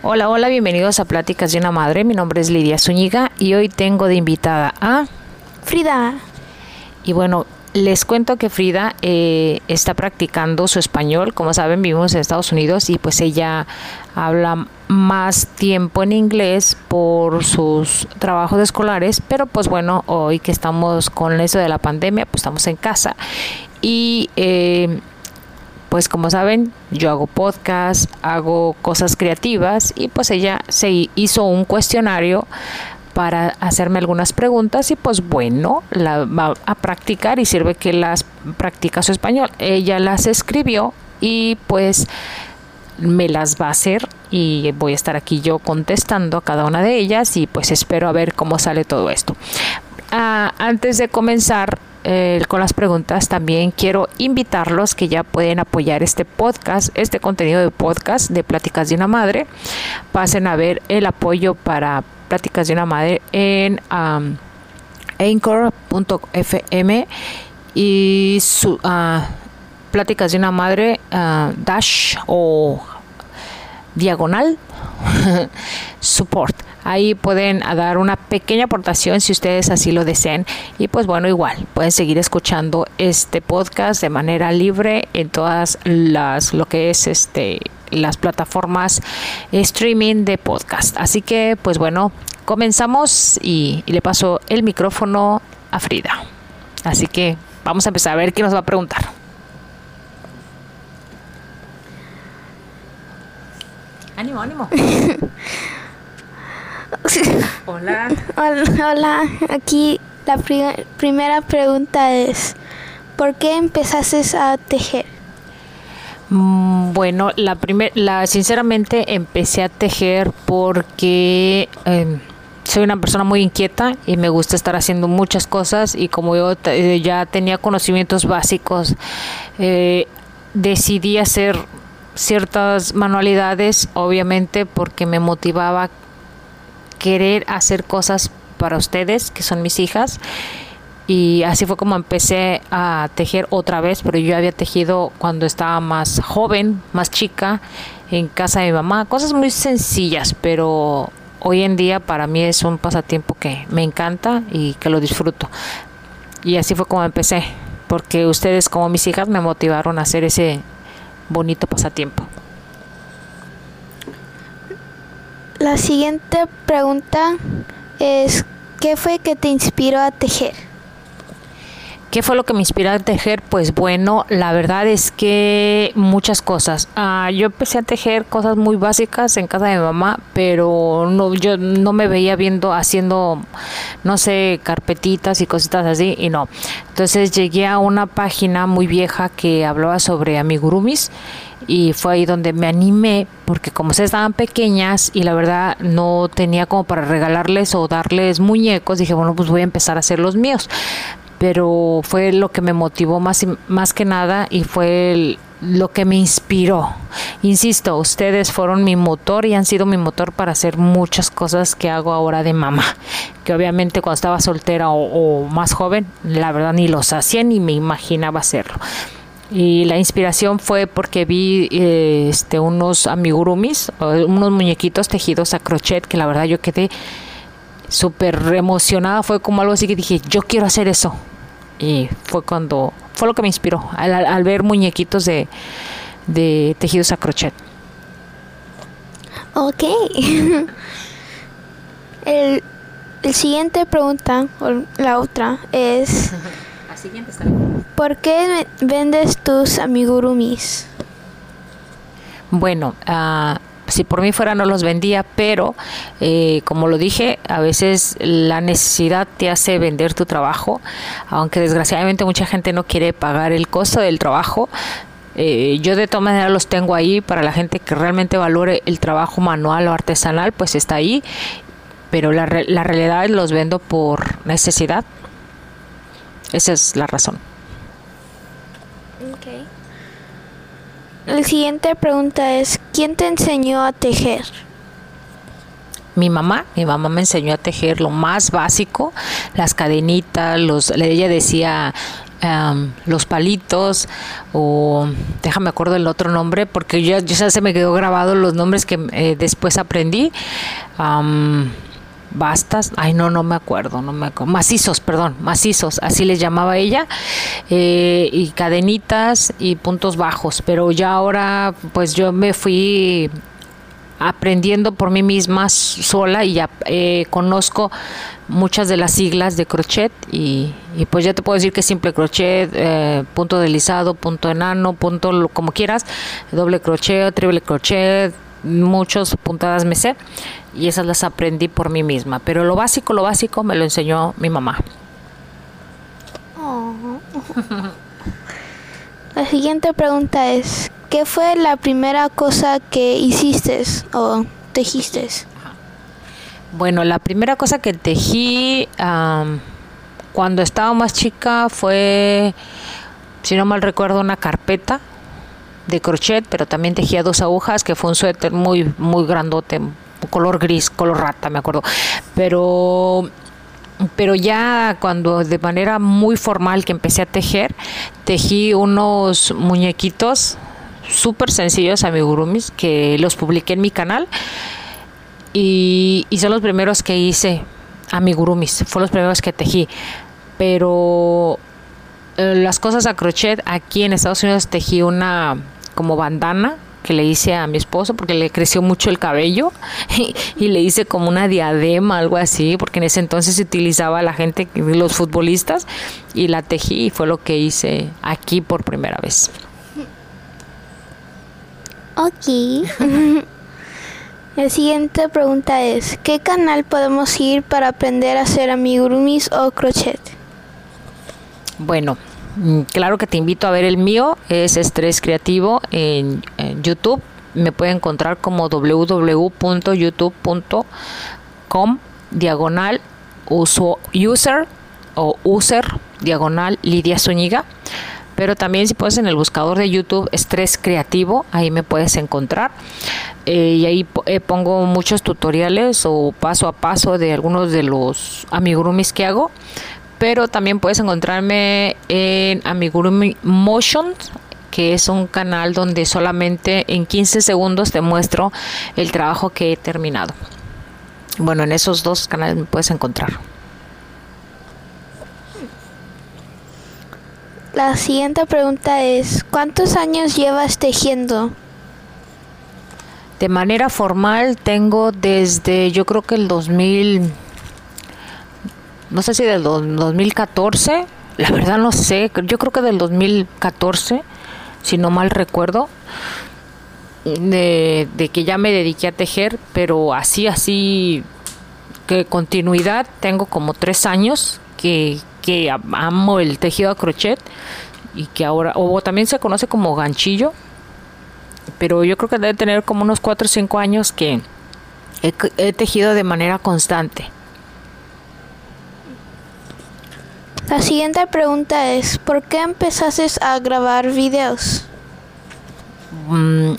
Hola, hola, bienvenidos a Pláticas de una Madre. Mi nombre es Lidia Zúñiga y hoy tengo de invitada a Frida. Y bueno, les cuento que Frida eh, está practicando su español. Como saben, vivimos en Estados Unidos y pues ella habla más tiempo en inglés por sus trabajos escolares. Pero pues bueno, hoy que estamos con eso de la pandemia, pues estamos en casa. Y eh, pues como saben, yo hago podcast, hago cosas creativas y pues ella se hizo un cuestionario para hacerme algunas preguntas y pues bueno, la va a practicar y sirve que las practica su español. Ella las escribió y pues me las va a hacer y voy a estar aquí yo contestando a cada una de ellas y pues espero a ver cómo sale todo esto. Ah, antes de comenzar, eh, con las preguntas, también quiero invitarlos que ya pueden apoyar este podcast, este contenido de podcast de Pláticas de una Madre. Pasen a ver el apoyo para Pláticas de una Madre en anchor.fm y su, uh, Pláticas de una Madre uh, dash o diagonal support. Ahí pueden dar una pequeña aportación si ustedes así lo desean. Y pues bueno, igual pueden seguir escuchando este podcast de manera libre en todas las lo que es este las plataformas streaming de podcast. Así que pues bueno, comenzamos y, y le paso el micrófono a Frida. Así que vamos a empezar a ver qué nos va a preguntar. Ánimo, ánimo. Hola. Hola, aquí la primera pregunta es, ¿por qué empezaste a tejer? Mm, bueno, la primer, la sinceramente empecé a tejer porque em, soy una persona muy inquieta y me gusta estar haciendo muchas cosas y como yo eh, ya tenía conocimientos básicos, eh, decidí hacer ciertas manualidades, obviamente porque me motivaba querer hacer cosas para ustedes, que son mis hijas. Y así fue como empecé a tejer otra vez, pero yo había tejido cuando estaba más joven, más chica, en casa de mi mamá. Cosas muy sencillas, pero hoy en día para mí es un pasatiempo que me encanta y que lo disfruto. Y así fue como empecé, porque ustedes como mis hijas me motivaron a hacer ese bonito pasatiempo. La siguiente pregunta es, ¿qué fue que te inspiró a tejer? ¿Qué fue lo que me inspiró a tejer? Pues bueno, la verdad es que muchas cosas. Ah, yo empecé a tejer cosas muy básicas en casa de mi mamá, pero no, yo no me veía viendo haciendo, no sé, carpetitas y cositas así, y no. Entonces llegué a una página muy vieja que hablaba sobre amigurumis y fue ahí donde me animé porque como se estaban pequeñas y la verdad no tenía como para regalarles o darles muñecos, dije, bueno, pues voy a empezar a hacer los míos. Pero fue lo que me motivó más, más que nada y fue lo que me inspiró. Insisto, ustedes fueron mi motor y han sido mi motor para hacer muchas cosas que hago ahora de mamá. Que obviamente cuando estaba soltera o, o más joven, la verdad ni los hacía ni me imaginaba hacerlo y la inspiración fue porque vi eh, este unos amigurumis, unos muñequitos tejidos a crochet que la verdad yo quedé súper emocionada, fue como algo así que dije, yo quiero hacer eso. Y fue cuando, fue lo que me inspiró, al, ver muñequitos de, de tejidos a crochet. Ok. el, el siguiente pregunta, o la otra, es... la siguiente está bien. ¿Por qué vendes tus amigurumis? Bueno, uh, si por mí fuera no los vendía, pero eh, como lo dije, a veces la necesidad te hace vender tu trabajo, aunque desgraciadamente mucha gente no quiere pagar el costo del trabajo. Eh, yo de todas maneras los tengo ahí para la gente que realmente valore el trabajo manual o artesanal, pues está ahí, pero la, la realidad los vendo por necesidad. Esa es la razón. La siguiente pregunta es, ¿quién te enseñó a tejer? mi mamá, mi mamá me enseñó a tejer lo más básico, las cadenitas, los, ella decía, los palitos o déjame acuerdo el otro nombre porque ya, ya se me quedó grabado los nombres que eh, después aprendí bastas, ay no, no me acuerdo, no me acuerdo, macizos, perdón, macizos, así les llamaba ella, eh, y cadenitas y puntos bajos, pero ya ahora pues yo me fui aprendiendo por mí misma sola y ya eh, conozco muchas de las siglas de crochet y, pues ya te puedo decir que simple crochet, eh, punto deslizado, punto enano, punto como quieras, doble crochet, triple crochet, muchos puntadas me sé y esas las aprendí por mí misma, pero lo básico, lo básico me lo enseñó mi mamá. Oh. La siguiente pregunta es, ¿qué fue la primera cosa que hiciste o tejiste? Bueno, la primera cosa que tejí cuando estaba más chica fue, si no mal recuerdo, una carpeta de crochet, pero también tejía dos agujas, que fue un suéter muy, muy grandote, color gris, color rata, me acuerdo. Pero pero ya cuando de manera muy formal que empecé a tejer, tejí unos muñequitos súper sencillos amigurumis que los publiqué en mi canal y, y son los primeros que hice amigurumis, fueron los primeros que tejí. Pero eh, las cosas a crochet aquí en Estados Unidos tejí una como bandana que le hice a mi esposo porque le creció mucho el cabello y, le hice como una diadema, algo así, porque en ese entonces se utilizaba la gente, los futbolistas, y la tejí y fue lo que hice aquí por primera vez. Ok. La siguiente pregunta es, ¿qué canal podemos ir para aprender a hacer amigurumis o crochet? Bueno, claro que te invito a ver el mío, es Estrés Creativo en, YouTube. Me puede encontrar como www.youtube.com diagonal user o user diagonal Lidia Zúñiga. Pero también si puedes en el buscador de YouTube Estrés Creativo, ahí me puedes encontrar. Eh, y ahí eh, pongo muchos tutoriales o paso a paso de algunos de los amigurumis que hago pero también puedes encontrarme en Amigurumi Motion que es un canal donde solamente en 15 segundos te muestro el trabajo que he terminado. Bueno, en esos dos canales me puedes encontrar. La siguiente pregunta es, ¿cuántos años llevas tejiendo? De manera formal tengo desde yo creo que el 2000 no sé si del 2014, la verdad no sé, yo creo que del 2014, si no mal recuerdo, de, que ya me dediqué a tejer, pero así, así, que continuidad, tengo como tres años que, que amo el tejido a crochet y que ahora, o también se conoce como ganchillo, pero yo creo que debe tener como unos cuatro o cinco años que he tejido de manera constante. La siguiente pregunta es, ¿por qué empezaste a grabar videos? Mm,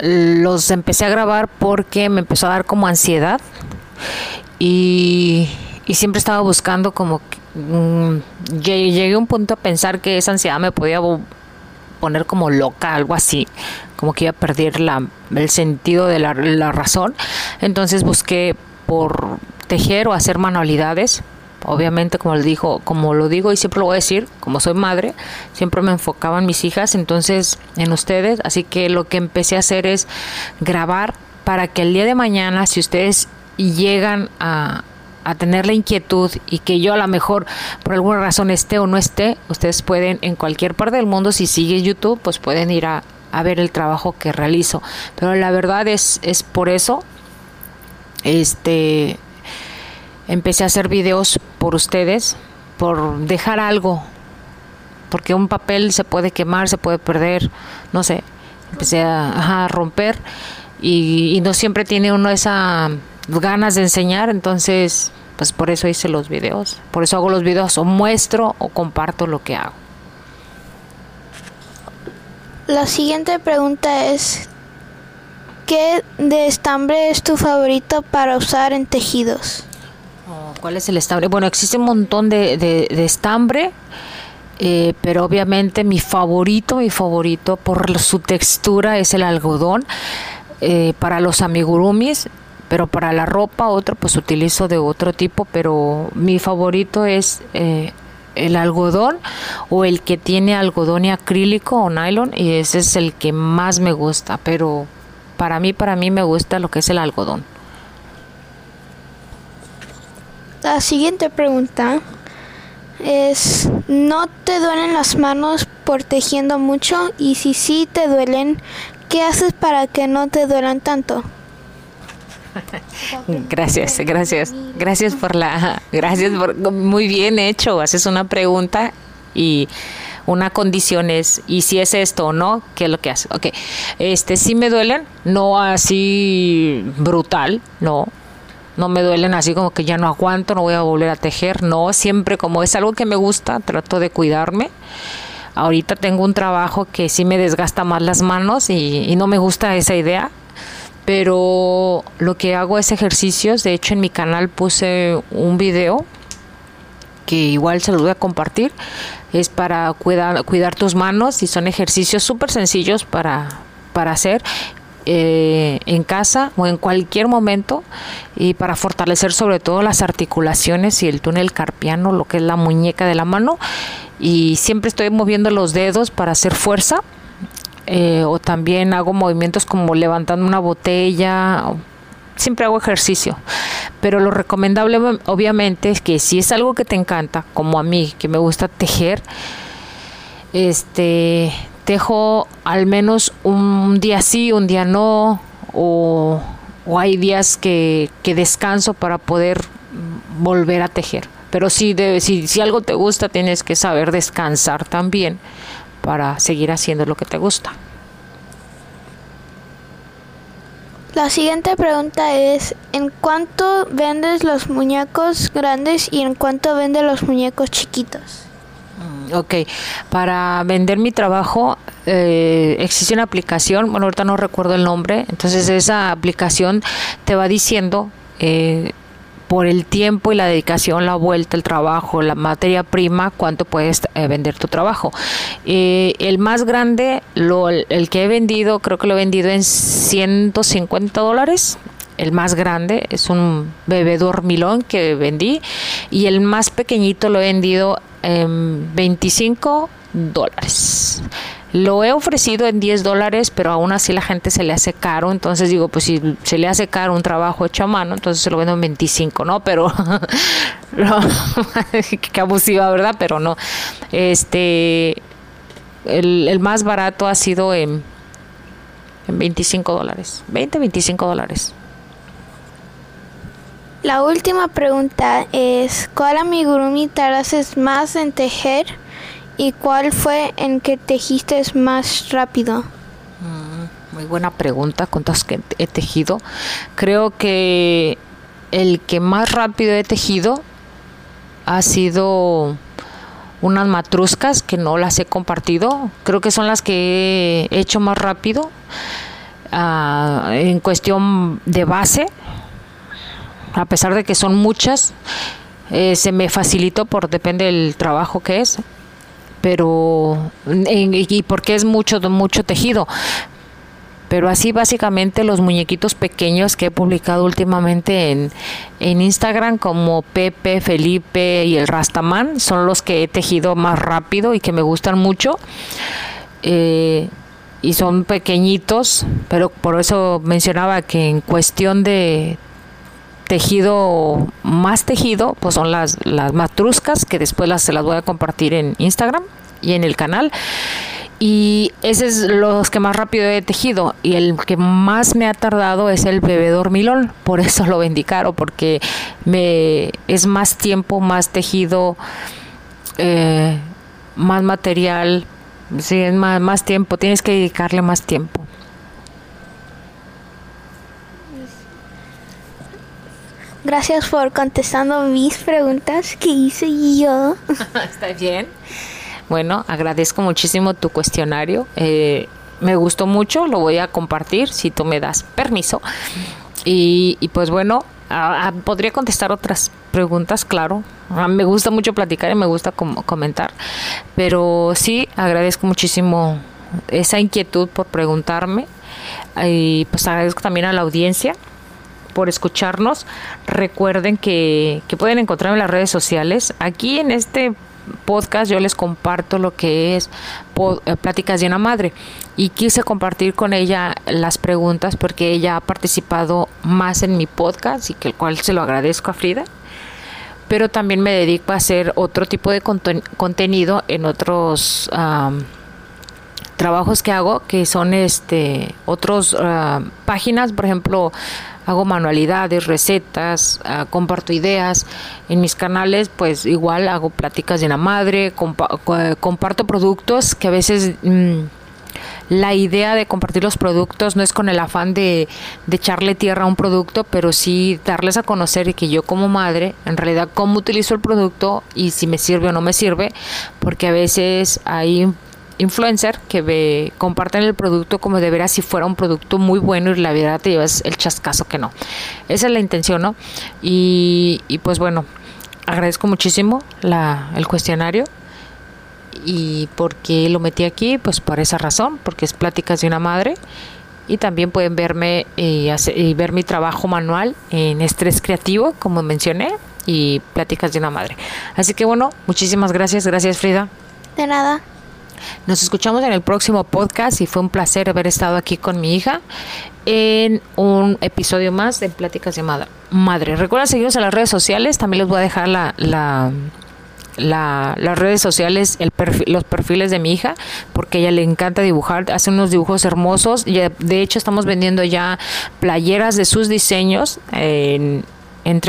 los empecé a grabar porque me empezó a dar como ansiedad y, siempre estaba buscando como... Mm, llegué a un punto a pensar que esa ansiedad me podía poner como loca, algo así, como que iba a perder la, el sentido de la, la razón. Entonces busqué por tejer o hacer manualidades obviamente como lo dijo, como lo digo y siempre lo voy a decir, como soy madre, siempre me enfocaba en mis hijas, entonces en ustedes, así que lo que empecé a hacer es grabar para que el día de mañana, si ustedes llegan a, a tener la inquietud y que yo a lo mejor por alguna razón esté o no esté, ustedes pueden en cualquier parte del mundo, si sigue YouTube, pues pueden ir a, a ver el trabajo que realizo. Pero la verdad es, es por eso, este, empecé a hacer videos por ustedes, por dejar algo, porque un papel se puede quemar, se puede perder, no sé, empecé a, romper y, no siempre tiene uno esas ganas de enseñar, entonces pues por eso hice los videos, por eso hago los videos o muestro o comparto lo que hago. La siguiente pregunta es, ¿qué de estambre es tu favorito para usar en tejidos? ¿Cuál es el estambre? Bueno, existe un montón de, de, estambre. Eh, pero obviamente mi favorito, mi favorito por su textura es el algodón. Eh, para los amigurumis, pero para la ropa otro pues utilizo de otro tipo, pero mi favorito es eh, el algodón o el que tiene algodón y acrílico o nylon y ese es el que más me gusta, pero para mí, para mí me gusta lo que es el algodón. La siguiente pregunta es, ¿no te duelen las manos por tejiendo mucho? Y si sí te duelen, ¿qué haces para que no te duelan tanto? Gracias, gracias. Gracias por la gracias por muy bien hecho. Haces una pregunta y una condición es y si es esto o no, ¿qué es lo que haces? Ok, este sí me duelen, no así brutal, no, no me duelen así como que ya no aguanto, no voy a volver a tejer, no, siempre como es algo que me gusta, trato de cuidarme. Ahorita tengo un trabajo que sí me desgasta más las manos y, no me gusta esa idea, pero lo que hago es ejercicios, de hecho en mi canal puse un video que igual se lo voy a compartir, es para cuidar, cuidar tus manos y son ejercicios súper sencillos para, para hacer eh, en casa o en cualquier momento y para fortalecer sobre todo las articulaciones y el túnel carpiano, lo que es la muñeca de la mano. Y siempre estoy moviendo los dedos para hacer fuerza. Eh, o también hago movimientos como levantando una botella. Siempre hago ejercicio. Pero lo recomendable obviamente es que si es algo que te encanta, como a mí, que me gusta tejer, este tejo al menos un día sí, un día no, o, hay días que, descanso para poder volver a tejer. Pero si, si, si algo te gusta, tienes que saber descansar también para seguir haciendo lo que te gusta. La siguiente pregunta es, ¿en cuánto vendes los muñecos grandes y en cuánto vendes los muñecos chiquitos? Ok, para vender mi trabajo eh, existe una aplicación, bueno, ahorita no recuerdo el nombre, entonces esa aplicación te va diciendo eh, por el tiempo y la dedicación, la vuelta, el trabajo, la materia prima, cuánto puedes eh, vender tu trabajo. el más grande, lo, el que he vendido, creo que lo he vendido en 150 dólares, el más grande es un bebé dormilón que vendí y el más pequeñito lo he vendido en 25 dólares. Lo he ofrecido en 10 dólares, pero aún así la gente se le hace caro. Entonces digo, pues si se le hace caro un trabajo hecho a mano, entonces se lo vendo en 25, ¿no? Pero, no, qué abusiva, ¿verdad? Pero no. Este, el, el más barato ha sido en, en 25 dólares. 20, 25 dólares. La última pregunta es, ¿cuál amigurumi tardaste más en tejer y cuál fue en que tejiste más rápido? Mm, muy buena pregunta, ¿cuántos que he tejido? Creo que el que más rápido he tejido ha sido unas matruscas que no las he compartido. Creo que son las que he hecho más rápido. Ah, en cuestión de base, a pesar de que son muchas, eh, se me facilitó por depende del trabajo que es, pero y porque es mucho mucho tejido. Pero así básicamente los muñequitos pequeños que he publicado últimamente en, en Instagram como Pepe, Felipe y el Rastaman son los que he tejido más rápido y que me gustan mucho. Eh, y son pequeñitos, pero por eso mencionaba que en cuestión de tejido más tejido, pues son las, las matruscas, que después las, se las voy a compartir en Instagram y en el canal. Y ese es los que más rápido he tejido. Y el que más me ha tardado es el bebé dormilón. Por eso lo vendí caro, porque me es más tiempo, más tejido, eh, más material. Sí, es más, más tiempo. Tienes que dedicarle más tiempo. Gracias por contestando mis preguntas que hice yo. Está bien. Bueno, agradezco muchísimo tu cuestionario. Eh, me gustó mucho, lo voy a compartir si tú me das permiso. Y, pues bueno, ah, podría contestar otras preguntas, claro. Ah, me gusta mucho platicar y me gusta comentar, pero sí agradezco muchísimo esa inquietud por preguntarme y pues agradezco también a la audiencia por escucharnos. Recuerden que, que pueden encontrarme en las redes sociales. Aquí en este podcast yo les comparto lo que es eh, Pláticas de una Madre y quise compartir con ella las preguntas porque ella ha participado más en mi podcast y que el cual se lo agradezco a Frida pero también me dedico a hacer otro tipo de contenido en otros trabajos que hago que son este otros páginas por ejemplo hago manualidades, recetas, ah, comparto ideas. En mis canales, pues igual hago pláticas de la madre, comparto productos que a veces... Mm, la idea de compartir los productos no es con el afán de, echarle tierra a un producto, pero sí darles a conocer que yo como madre, en realidad cómo utilizo el producto y si me sirve o no me sirve, porque a veces hay influencer que ve, comparten el producto como de veras si fuera un producto muy bueno y la verdad te llevas el chascazo que no. Esa es la intención, ¿no? Y, pues bueno, agradezco muchísimo la, el cuestionario y porque lo metí aquí, pues por esa razón, porque es pláticas de una madre y también pueden verme y, y ver mi trabajo manual en estrés creativo, como mencioné, y pláticas de una madre. Así que bueno, muchísimas gracias, gracias Frida. De nada. Nos escuchamos en el próximo podcast y fue un placer haber estado aquí con mi hija en un episodio más de Pláticas de Madre. Recuerda seguirnos en las redes sociales, también les voy a dejar la, la las redes sociales, los perfiles de mi hija, porque a ella le encanta dibujar, hace unos dibujos hermosos. Y de hecho, estamos vendiendo ya playeras de sus diseños en, en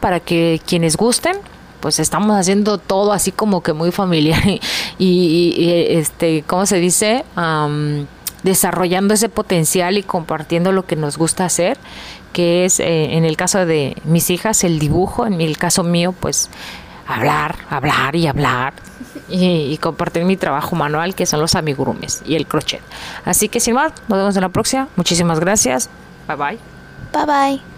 para que quienes gusten pues estamos haciendo todo así como que muy familiar y, este, ¿cómo se dice? desarrollando ese potencial y compartiendo lo que nos gusta hacer, que es eh, en el caso de mis hijas el dibujo, en el caso mío pues hablar, hablar y hablar y, y, compartir mi trabajo manual que son los amigurumes y el crochet. Así que sin más, nos vemos en la próxima. Muchísimas gracias. Bye bye. Bye bye.